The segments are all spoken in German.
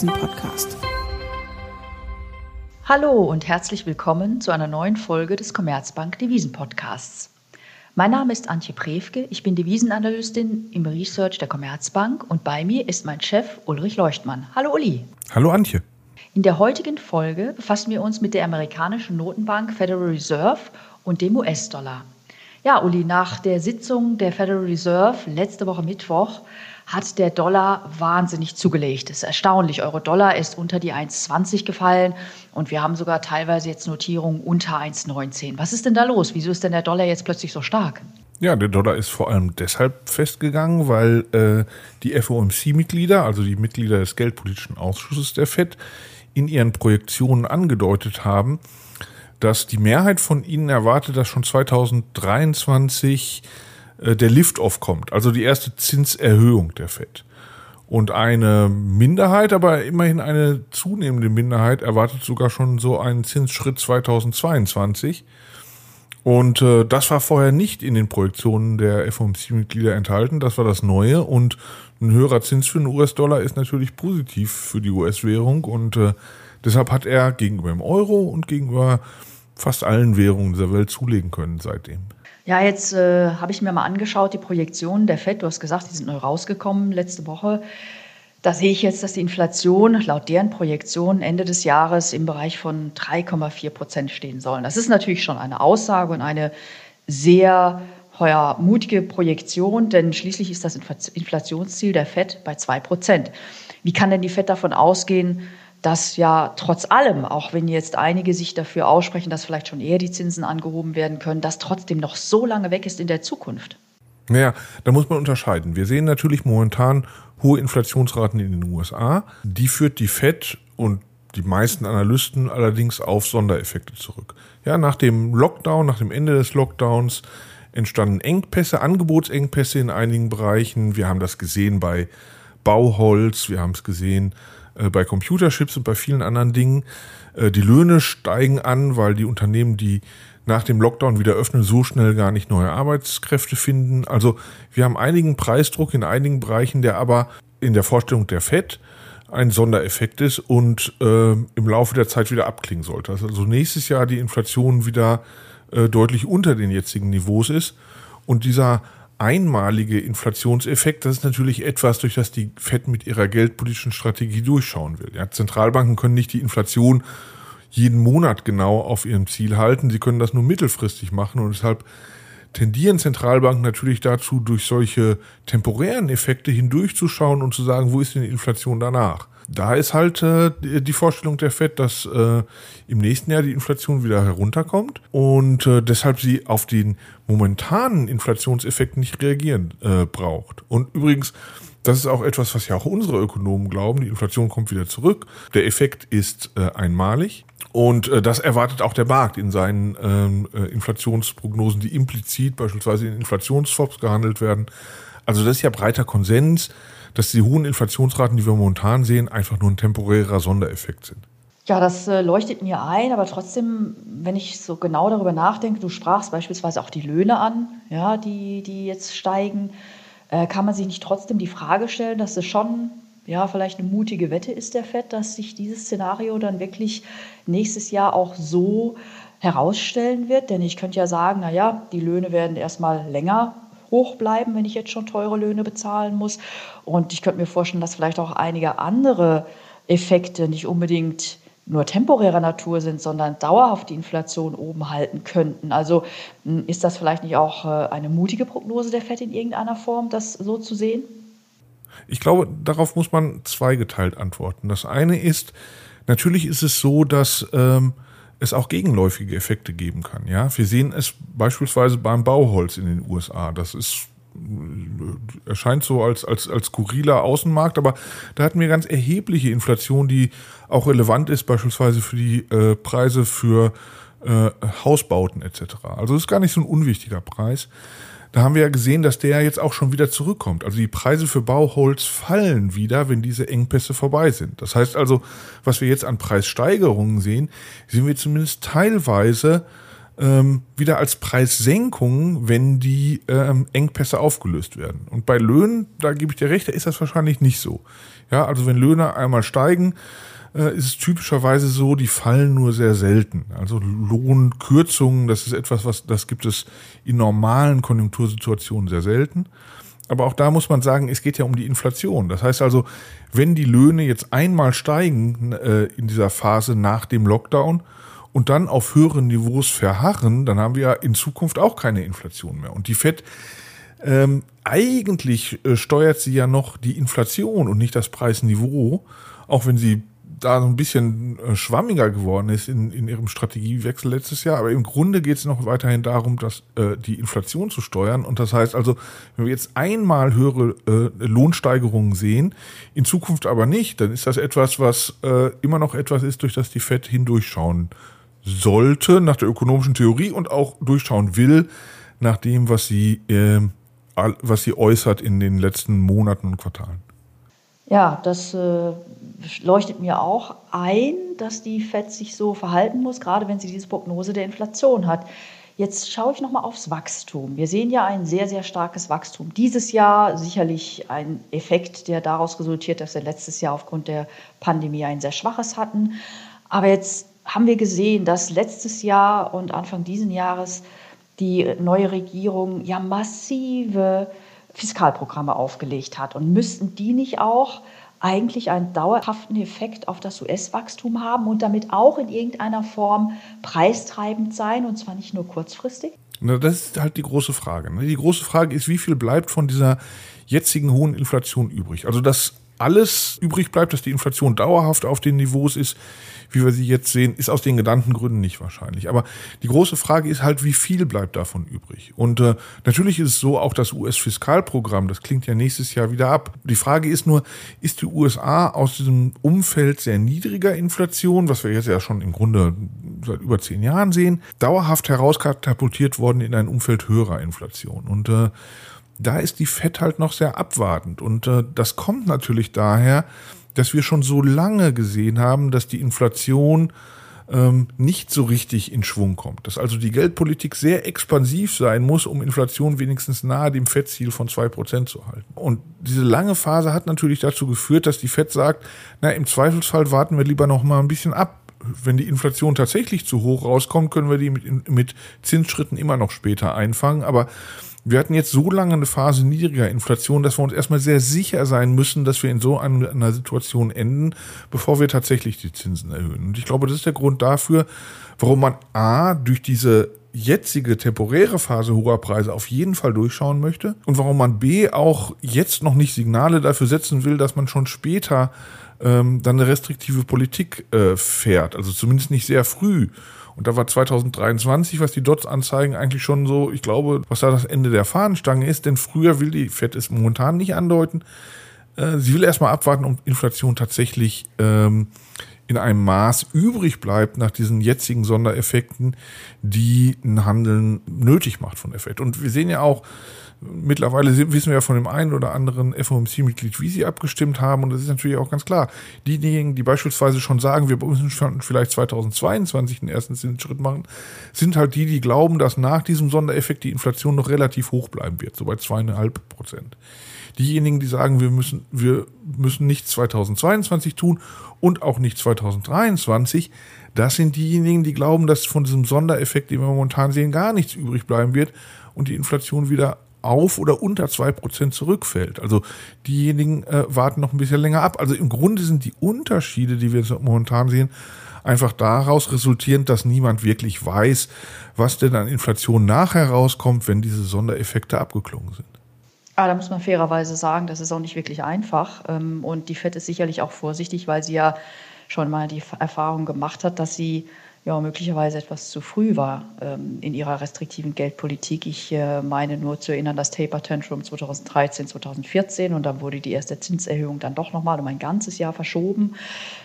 Devisen-Podcast. Hallo und herzlich willkommen zu einer neuen Folge des Commerzbank Devisen-Podcasts. Mein Name ist Antje Prewke, ich bin Devisenanalystin im Research der Commerzbank und bei mir ist mein Chef Ulrich Leuchtmann. Hallo Uli. Hallo Antje. In der heutigen Folge befassen wir uns mit der amerikanischen Notenbank Federal Reserve und dem US-Dollar. Ja, Uli, nach der Sitzung der Federal Reserve letzte Woche Mittwoch hat der Dollar wahnsinnig zugelegt. Das ist erstaunlich. Euro-Dollar ist unter die 1,20 gefallen und wir haben sogar teilweise jetzt Notierungen unter 1,19. Was ist denn da los? Wieso ist denn der Dollar jetzt plötzlich so stark? Ja, der Dollar ist vor allem deshalb festgegangen, weil äh, die FOMC-Mitglieder, also die Mitglieder des Geldpolitischen Ausschusses der FED, in ihren Projektionen angedeutet haben, dass die Mehrheit von ihnen erwartet, dass schon 2023 äh, der Lift-Off kommt, also die erste Zinserhöhung der FED. Und eine Minderheit, aber immerhin eine zunehmende Minderheit, erwartet sogar schon so einen Zinsschritt 2022. Und äh, das war vorher nicht in den Projektionen der FOMC-Mitglieder enthalten. Das war das Neue. Und ein höherer Zins für den US-Dollar ist natürlich positiv für die US-Währung. Und äh, deshalb hat er gegenüber dem Euro und gegenüber fast allen Währungen dieser Welt zulegen können seitdem. Ja, jetzt äh, habe ich mir mal angeschaut, die Projektionen der FED. Du hast gesagt, die sind neu rausgekommen letzte Woche. Da sehe ich jetzt, dass die Inflation laut deren Projektion Ende des Jahres im Bereich von 3,4 Prozent stehen soll. Das ist natürlich schon eine Aussage und eine sehr ja, mutige Projektion, denn schließlich ist das Inflationsziel der FED bei 2 Prozent. Wie kann denn die FED davon ausgehen, dass ja trotz allem, auch wenn jetzt einige sich dafür aussprechen, dass vielleicht schon eher die Zinsen angehoben werden können, das trotzdem noch so lange weg ist in der Zukunft? Naja, da muss man unterscheiden. Wir sehen natürlich momentan hohe Inflationsraten in den USA. Die führt die FED und die meisten Analysten allerdings auf Sondereffekte zurück. Ja, nach dem Lockdown, nach dem Ende des Lockdowns entstanden Engpässe, Angebotsengpässe in einigen Bereichen. Wir haben das gesehen bei Bauholz, wir haben es gesehen äh, bei Computerchips und bei vielen anderen Dingen. Äh, die Löhne steigen an, weil die Unternehmen, die nach dem Lockdown wieder öffnen, so schnell gar nicht neue Arbeitskräfte finden. Also wir haben einigen Preisdruck in einigen Bereichen, der aber in der Vorstellung der FED ein Sondereffekt ist und äh, im Laufe der Zeit wieder abklingen sollte. Also nächstes Jahr die Inflation wieder äh, deutlich unter den jetzigen Niveaus ist. Und dieser einmalige Inflationseffekt, das ist natürlich etwas, durch das die FED mit ihrer geldpolitischen Strategie durchschauen will. Ja, Zentralbanken können nicht die Inflation jeden Monat genau auf ihrem Ziel halten. Sie können das nur mittelfristig machen und deshalb tendieren Zentralbanken natürlich dazu, durch solche temporären Effekte hindurchzuschauen und zu sagen, wo ist denn die Inflation danach? da ist halt äh, die Vorstellung der FED, dass äh, im nächsten Jahr die Inflation wieder herunterkommt und äh, deshalb sie auf den momentanen Inflationseffekt nicht reagieren äh, braucht. Und übrigens, das ist auch etwas, was ja auch unsere Ökonomen glauben. Die Inflation kommt wieder zurück. Der Effekt ist äh, einmalig. Und äh, das erwartet auch der Markt in seinen ähm, äh, Inflationsprognosen, die implizit beispielsweise in Inflationsswaps gehandelt werden. Also das ist ja breiter Konsens dass die hohen Inflationsraten, die wir momentan sehen, einfach nur ein temporärer Sondereffekt sind. Ja, das äh, leuchtet mir ein, aber trotzdem, wenn ich so genau darüber nachdenke, du sprachst beispielsweise auch die Löhne an, ja, die, die jetzt steigen, äh, kann man sich nicht trotzdem die Frage stellen, dass es schon ja, vielleicht eine mutige Wette ist der FED, dass sich dieses Szenario dann wirklich nächstes Jahr auch so herausstellen wird. Denn ich könnte ja sagen, naja, die Löhne werden erstmal länger hoch bleiben, wenn ich jetzt schon teure Löhne bezahlen muss. Und ich könnte mir vorstellen, dass vielleicht auch einige andere Effekte nicht unbedingt nur temporärer Natur sind, sondern dauerhaft die Inflation oben halten könnten. Also hm, ist das vielleicht nicht auch äh, eine mutige Prognose der FED in irgendeiner Form, das so zu sehen? Ich glaube, darauf muss man zweigeteilt antworten. Das eine ist, natürlich ist es so, dass ähm, es auch gegenläufige Effekte geben kann. Ja, wir sehen es beispielsweise beim Bauholz in den USA. Das ist erscheint so als, als, als skurriler Außenmarkt, aber da hatten wir ganz erhebliche Inflation, die auch relevant ist, beispielsweise für die äh, Preise für äh, Hausbauten etc. Also ist gar nicht so ein unwichtiger Preis da haben wir ja gesehen, dass der jetzt auch schon wieder zurückkommt. Also die Preise für Bauholz fallen wieder, wenn diese Engpässe vorbei sind. Das heißt also, was wir jetzt an Preissteigerungen sehen, sehen wir zumindest teilweise ähm, wieder als Preissenkung, wenn die ähm, Engpässe aufgelöst werden. Und bei Löhnen, da gebe ich dir recht, da ist das wahrscheinlich nicht so. Ja, also wenn Löhne einmal steigen, äh, ist es typischerweise so, die fallen nur sehr selten. Also Lohnkürzungen, das ist etwas, was das gibt es in normalen Konjunktursituationen sehr selten. Aber auch da muss man sagen, es geht ja um die Inflation. Das heißt also, wenn die Löhne jetzt einmal steigen äh, in dieser Phase nach dem Lockdown und dann auf höheren Niveaus verharren, dann haben wir in Zukunft auch keine Inflation mehr. Und die FED ähm, eigentlich äh, steuert sie ja noch die Inflation und nicht das Preisniveau, auch wenn sie da so ein bisschen äh, schwammiger geworden ist in, in ihrem Strategiewechsel letztes Jahr. Aber im Grunde geht es noch weiterhin darum, dass äh, die Inflation zu steuern. Und das heißt also, wenn wir jetzt einmal höhere äh, Lohnsteigerungen sehen, in Zukunft aber nicht, dann ist das etwas, was äh, immer noch etwas ist, durch das die FED hindurchschauen sollte, nach der ökonomischen Theorie und auch durchschauen will, nach dem, was sie, äh, was sie äußert in den letzten Monaten und Quartalen. Ja, das äh, leuchtet mir auch ein, dass die FED sich so verhalten muss, gerade wenn sie diese Prognose der Inflation hat. Jetzt schaue ich nochmal aufs Wachstum. Wir sehen ja ein sehr, sehr starkes Wachstum. Dieses Jahr sicherlich ein Effekt, der daraus resultiert, dass wir letztes Jahr aufgrund der Pandemie ein sehr schwaches hatten. Aber jetzt haben wir gesehen, dass letztes Jahr und Anfang dieses Jahres die neue Regierung ja massive Fiskalprogramme aufgelegt hat. Und müssten die nicht auch eigentlich einen dauerhaften Effekt auf das US-Wachstum haben und damit auch in irgendeiner Form preistreibend sein, und zwar nicht nur kurzfristig? Na, das ist halt die große Frage. Ne? Die große Frage ist, wie viel bleibt von dieser jetzigen hohen Inflation übrig? Also, dass alles übrig bleibt, dass die Inflation dauerhaft auf den Niveaus ist, wie wir sie jetzt sehen, ist aus den genannten Gründen nicht wahrscheinlich. Aber die große Frage ist halt, wie viel bleibt davon übrig? Und äh, natürlich ist es so, auch das US-Fiskalprogramm, das klingt ja nächstes Jahr wieder ab. Die Frage ist nur, ist die USA aus diesem Umfeld sehr niedriger Inflation, was wir jetzt ja schon im Grunde seit über zehn Jahren sehen, dauerhaft herauskatapultiert worden in ein Umfeld höherer Inflation? Und äh, da ist die FED halt noch sehr abwartend. Und äh, das kommt natürlich daher, dass wir schon so lange gesehen haben, dass die Inflation ähm, nicht so richtig in Schwung kommt. Dass also die Geldpolitik sehr expansiv sein muss, um Inflation wenigstens nahe dem FED-Ziel von zwei Prozent zu halten. Und diese lange Phase hat natürlich dazu geführt, dass die FED sagt, na, im Zweifelsfall warten wir lieber noch mal ein bisschen ab. Wenn die Inflation tatsächlich zu hoch rauskommt, können wir die mit, mit Zinsschritten immer noch später einfangen. Aber wir hatten jetzt so lange eine Phase niedriger Inflation, dass wir uns erstmal sehr sicher sein müssen, dass wir in so einer Situation enden, bevor wir tatsächlich die Zinsen erhöhen. Und ich glaube, das ist der Grund dafür, warum man A, durch diese jetzige temporäre Phase hoher Preise auf jeden Fall durchschauen möchte und warum man B auch jetzt noch nicht Signale dafür setzen will, dass man schon später ähm, dann eine restriktive Politik äh, fährt, also zumindest nicht sehr früh. Und da war 2023, was die Dots anzeigen, eigentlich schon so, ich glaube, was da das Ende der Fahnenstange ist, denn früher will die FED es momentan nicht andeuten. Äh, sie will erstmal abwarten, ob Inflation tatsächlich ähm, in einem Maß übrig bleibt nach diesen jetzigen Sondereffekten, die ein Handeln nötig macht von der FED. Und wir sehen ja auch, Mittlerweile wissen wir ja von dem einen oder anderen FOMC-Mitglied, wie sie abgestimmt haben. Und das ist natürlich auch ganz klar. Diejenigen, die beispielsweise schon sagen, wir müssen vielleicht 2022 den ersten Schritt machen, sind halt die, die glauben, dass nach diesem Sondereffekt die Inflation noch relativ hoch bleiben wird, so bei zweieinhalb Prozent. Diejenigen, die sagen, wir müssen, wir müssen nichts 2022 tun und auch nicht 2023, das sind diejenigen, die glauben, dass von diesem Sondereffekt, den wir momentan sehen, gar nichts übrig bleiben wird und die Inflation wieder auf oder unter zwei Prozent zurückfällt. Also diejenigen äh, warten noch ein bisschen länger ab. Also im Grunde sind die Unterschiede, die wir momentan sehen, einfach daraus resultierend, dass niemand wirklich weiß, was denn an Inflation nachher rauskommt, wenn diese Sondereffekte abgeklungen sind. Ah, da muss man fairerweise sagen, das ist auch nicht wirklich einfach. Ähm, und die FED ist sicherlich auch vorsichtig, weil sie ja schon mal die Erfahrung gemacht hat, dass sie ja möglicherweise etwas zu früh war ähm, in ihrer restriktiven Geldpolitik. Ich äh, meine nur zu erinnern, das Taper Tantrum 2013, 2014 und dann wurde die erste Zinserhöhung dann doch nochmal um ein ganzes Jahr verschoben.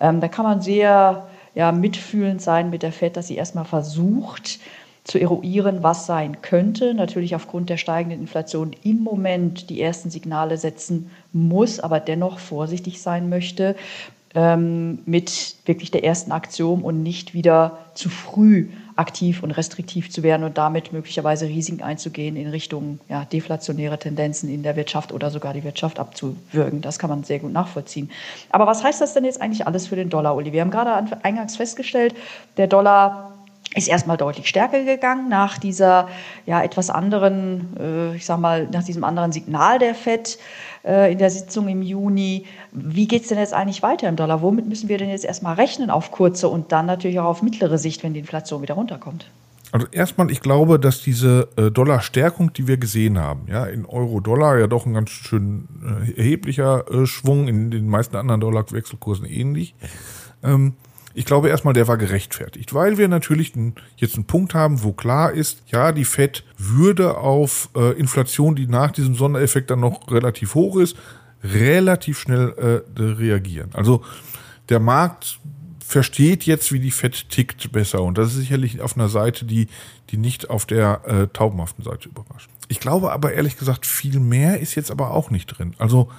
Ähm, da kann man sehr ja, mitfühlend sein mit der FED, dass sie erstmal versucht, zu eruieren, was sein könnte. Natürlich aufgrund der steigenden Inflation im Moment die ersten Signale setzen muss, aber dennoch vorsichtig sein möchte ähm, mit wirklich der ersten Aktion und nicht wieder zu früh aktiv und restriktiv zu werden und damit möglicherweise Risiken einzugehen in Richtung ja, deflationäre Tendenzen in der Wirtschaft oder sogar die Wirtschaft abzuwürgen. Das kann man sehr gut nachvollziehen. Aber was heißt das denn jetzt eigentlich alles für den Dollar, Uli? Wir haben gerade eingangs festgestellt, der Dollar ist erstmal deutlich stärker gegangen nach dieser ja etwas anderen, äh, ich sag mal, nach diesem anderen Signal der FED äh, in der Sitzung im Juni. Wie geht es denn jetzt eigentlich weiter im Dollar? Womit müssen wir denn jetzt erstmal rechnen auf kurze und dann natürlich auch auf mittlere Sicht, wenn die Inflation wieder runterkommt? Also erstmal, ich glaube, dass diese äh, Dollarstärkung, die wir gesehen haben, ja, in Euro-Dollar ja doch ein ganz schön äh, erheblicher äh, Schwung, in den meisten anderen Dollarwechselkursen ähnlich. Ähm, ich glaube erstmal, der war gerechtfertigt, weil wir natürlich jetzt einen Punkt haben, wo klar ist, ja, die Fed würde auf äh, Inflation, die nach diesem Sondereffekt dann noch relativ hoch ist, relativ schnell äh, reagieren. Also der Markt versteht jetzt, wie die Fed tickt, besser. Und das ist sicherlich auf einer Seite, die, die nicht auf der äh, taubenhaften Seite überrascht. Ich glaube aber ehrlich gesagt, viel mehr ist jetzt aber auch nicht drin. Also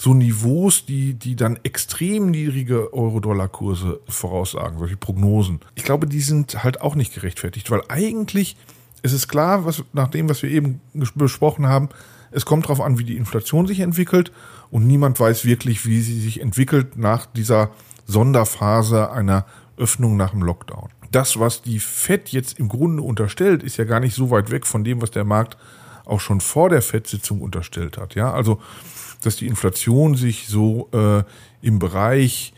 so Niveaus, die, die dann extrem niedrige Euro-Dollar-Kurse voraussagen, solche Prognosen. Ich glaube, die sind halt auch nicht gerechtfertigt, weil eigentlich ist es klar, was, nach dem, was wir eben besprochen haben, es kommt darauf an, wie die Inflation sich entwickelt und niemand weiß wirklich, wie sie sich entwickelt nach dieser Sonderphase einer Öffnung nach dem Lockdown. Das, was die FED jetzt im Grunde unterstellt, ist ja gar nicht so weit weg von dem, was der Markt auch schon vor der FED-Sitzung unterstellt hat. Ja, also dass die Inflation sich so äh, im Bereich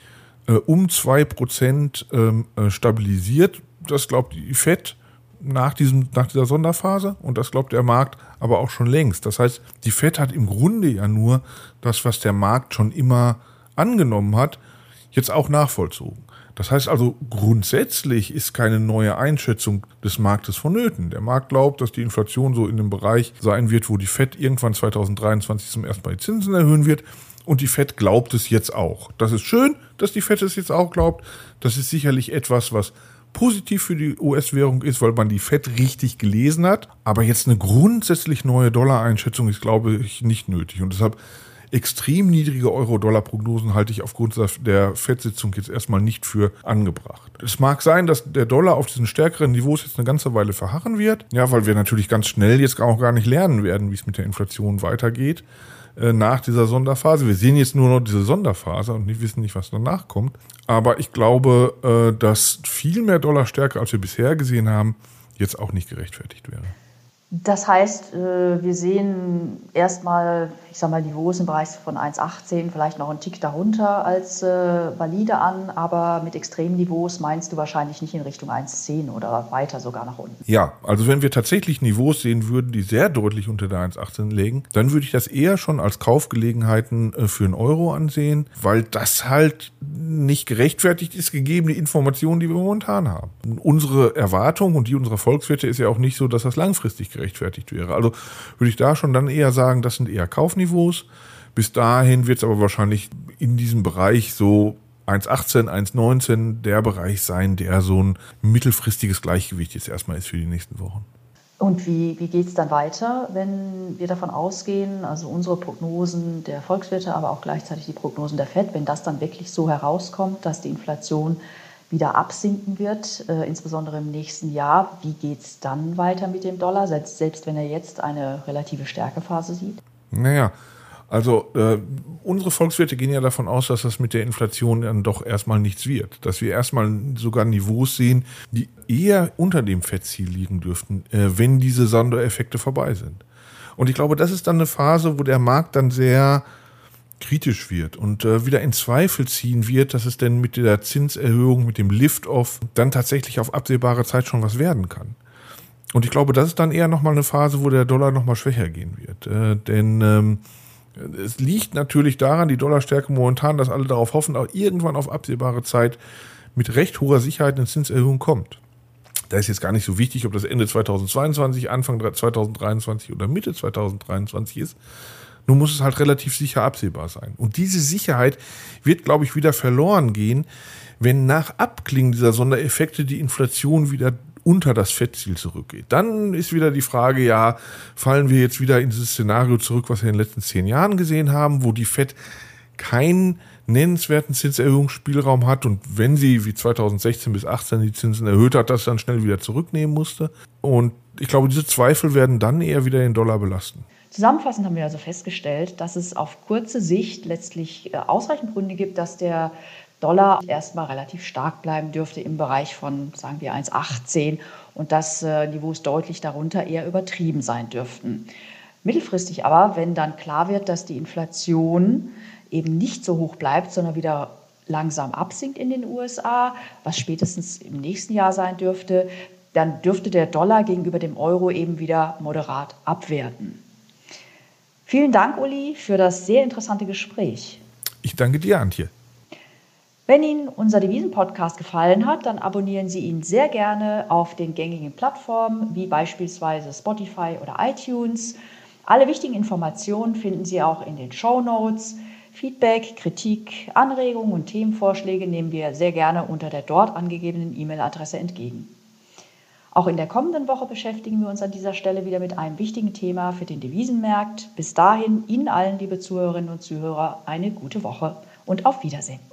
äh, um zwei Prozent ähm, äh, stabilisiert. Das glaubt die FED nach, diesem, nach dieser Sonderphase und das glaubt der Markt aber auch schon längst. Das heißt, die FED hat im Grunde ja nur das, was der Markt schon immer angenommen hat, jetzt auch nachvollzogen. Das heißt also, grundsätzlich ist keine neue Einschätzung des Marktes vonnöten. Der Markt glaubt, dass die Inflation so in dem Bereich sein wird, wo die FED irgendwann 2023 zum ersten Mal die Zinsen erhöhen wird. Und die FED glaubt es jetzt auch. Das ist schön, dass die FED es jetzt auch glaubt. Das ist sicherlich etwas, was positiv für die US-Währung ist, weil man die FED richtig gelesen hat. Aber jetzt eine grundsätzlich neue Dollar-Einschätzung ist, glaube ich, nicht nötig. Und deshalb extrem niedrige Euro-Dollar-Prognosen halte ich aufgrund der FED-Sitzung jetzt erstmal nicht für angebracht. Es mag sein, dass der Dollar auf diesen stärkeren Niveaus jetzt eine ganze Weile verharren wird, ja, weil wir natürlich ganz schnell jetzt auch gar nicht lernen werden, wie es mit der Inflation weitergeht äh, nach dieser Sonderphase. Wir sehen jetzt nur noch diese Sonderphase und wissen nicht, was danach kommt. Aber ich glaube, äh, dass viel mehr Dollarstärke, als wir bisher gesehen haben, jetzt auch nicht gerechtfertigt wäre. Das heißt, äh, wir sehen erstmal, ich sage mal, Niveaus im Bereich von 1,18, vielleicht noch einen Tick darunter als äh, valide an, aber mit Extremniveaus meinst du wahrscheinlich nicht in Richtung 1,10 oder weiter sogar nach unten. Ja, also wenn wir tatsächlich Niveaus sehen würden, die sehr deutlich unter der 1,18 liegen, dann würde ich das eher schon als Kaufgelegenheiten äh, für einen Euro ansehen, weil das halt nicht gerechtfertigt ist, gegeben die Informationen, die wir momentan haben. Unsere Erwartung und die unserer Volkswirte ist ja auch nicht so, dass das langfristig gerechtfertigt gerechtfertigt wäre. Also würde ich da schon dann eher sagen, das sind eher Kaufniveaus. Bis dahin wird es aber wahrscheinlich in diesem Bereich so 1,18, 1,19 der Bereich sein, der so ein mittelfristiges Gleichgewicht jetzt erstmal ist für die nächsten Wochen. Und wie, wie geht es dann weiter, wenn wir davon ausgehen, also unsere Prognosen der Volkswirte, aber auch gleichzeitig die Prognosen der FED, wenn das dann wirklich so herauskommt, dass die Inflation wieder absinken wird, äh, insbesondere im nächsten Jahr. Wie geht es dann weiter mit dem Dollar, selbst, selbst wenn er jetzt eine relative Stärkephase sieht? Naja, also äh, unsere Volkswirte gehen ja davon aus, dass das mit der Inflation dann doch erstmal nichts wird. Dass wir erstmal sogar Niveaus sehen, die eher unter dem Fettziel liegen dürften, äh, wenn diese Sondereffekte vorbei sind. Und ich glaube, das ist dann eine Phase, wo der Markt dann sehr kritisch wird und äh, wieder in Zweifel ziehen wird, dass es denn mit der Zinserhöhung, mit dem Lift-Off dann tatsächlich auf absehbare Zeit schon was werden kann. Und ich glaube, das ist dann eher nochmal eine Phase, wo der Dollar nochmal schwächer gehen wird. Äh, denn ähm, es liegt natürlich daran, die Dollarstärke momentan, dass alle darauf hoffen, auch irgendwann auf absehbare Zeit mit recht hoher Sicherheit eine Zinserhöhung kommt. Da ist jetzt gar nicht so wichtig, ob das Ende 2022, Anfang 2023 oder Mitte 2023 ist, nun muss es halt relativ sicher absehbar sein. Und diese Sicherheit wird, glaube ich, wieder verloren gehen, wenn nach Abklingen dieser Sondereffekte die Inflation wieder unter das Fettziel zurückgeht. Dann ist wieder die Frage, ja, fallen wir jetzt wieder in dieses Szenario zurück, was wir in den letzten zehn Jahren gesehen haben, wo die Fett kein nennenswerten Zinserhöhungsspielraum hat und wenn sie wie 2016 bis 2018 die Zinsen erhöht hat, das dann schnell wieder zurücknehmen musste. Und ich glaube, diese Zweifel werden dann eher wieder den Dollar belasten. Zusammenfassend haben wir also festgestellt, dass es auf kurze Sicht letztlich äh, ausreichend Gründe gibt, dass der Dollar erstmal relativ stark bleiben dürfte im Bereich von, sagen wir, 1,18 und dass äh, Niveaus deutlich darunter eher übertrieben sein dürften. Mittelfristig aber, wenn dann klar wird, dass die Inflation eben nicht so hoch bleibt, sondern wieder langsam absinkt in den USA, was spätestens im nächsten Jahr sein dürfte, dann dürfte der Dollar gegenüber dem Euro eben wieder moderat abwerten. Vielen Dank, Uli, für das sehr interessante Gespräch. Ich danke dir, Antje. Wenn Ihnen unser Devisen-Podcast gefallen hat, dann abonnieren Sie ihn sehr gerne auf den gängigen Plattformen wie beispielsweise Spotify oder iTunes. Alle wichtigen Informationen finden Sie auch in den Show Notes. Feedback, Kritik, Anregungen und Themenvorschläge nehmen wir sehr gerne unter der dort angegebenen E-Mail-Adresse entgegen. Auch in der kommenden Woche beschäftigen wir uns an dieser Stelle wieder mit einem wichtigen Thema für den Devisenmarkt. Bis dahin Ihnen allen, liebe Zuhörerinnen und Zuhörer, eine gute Woche und auf Wiedersehen.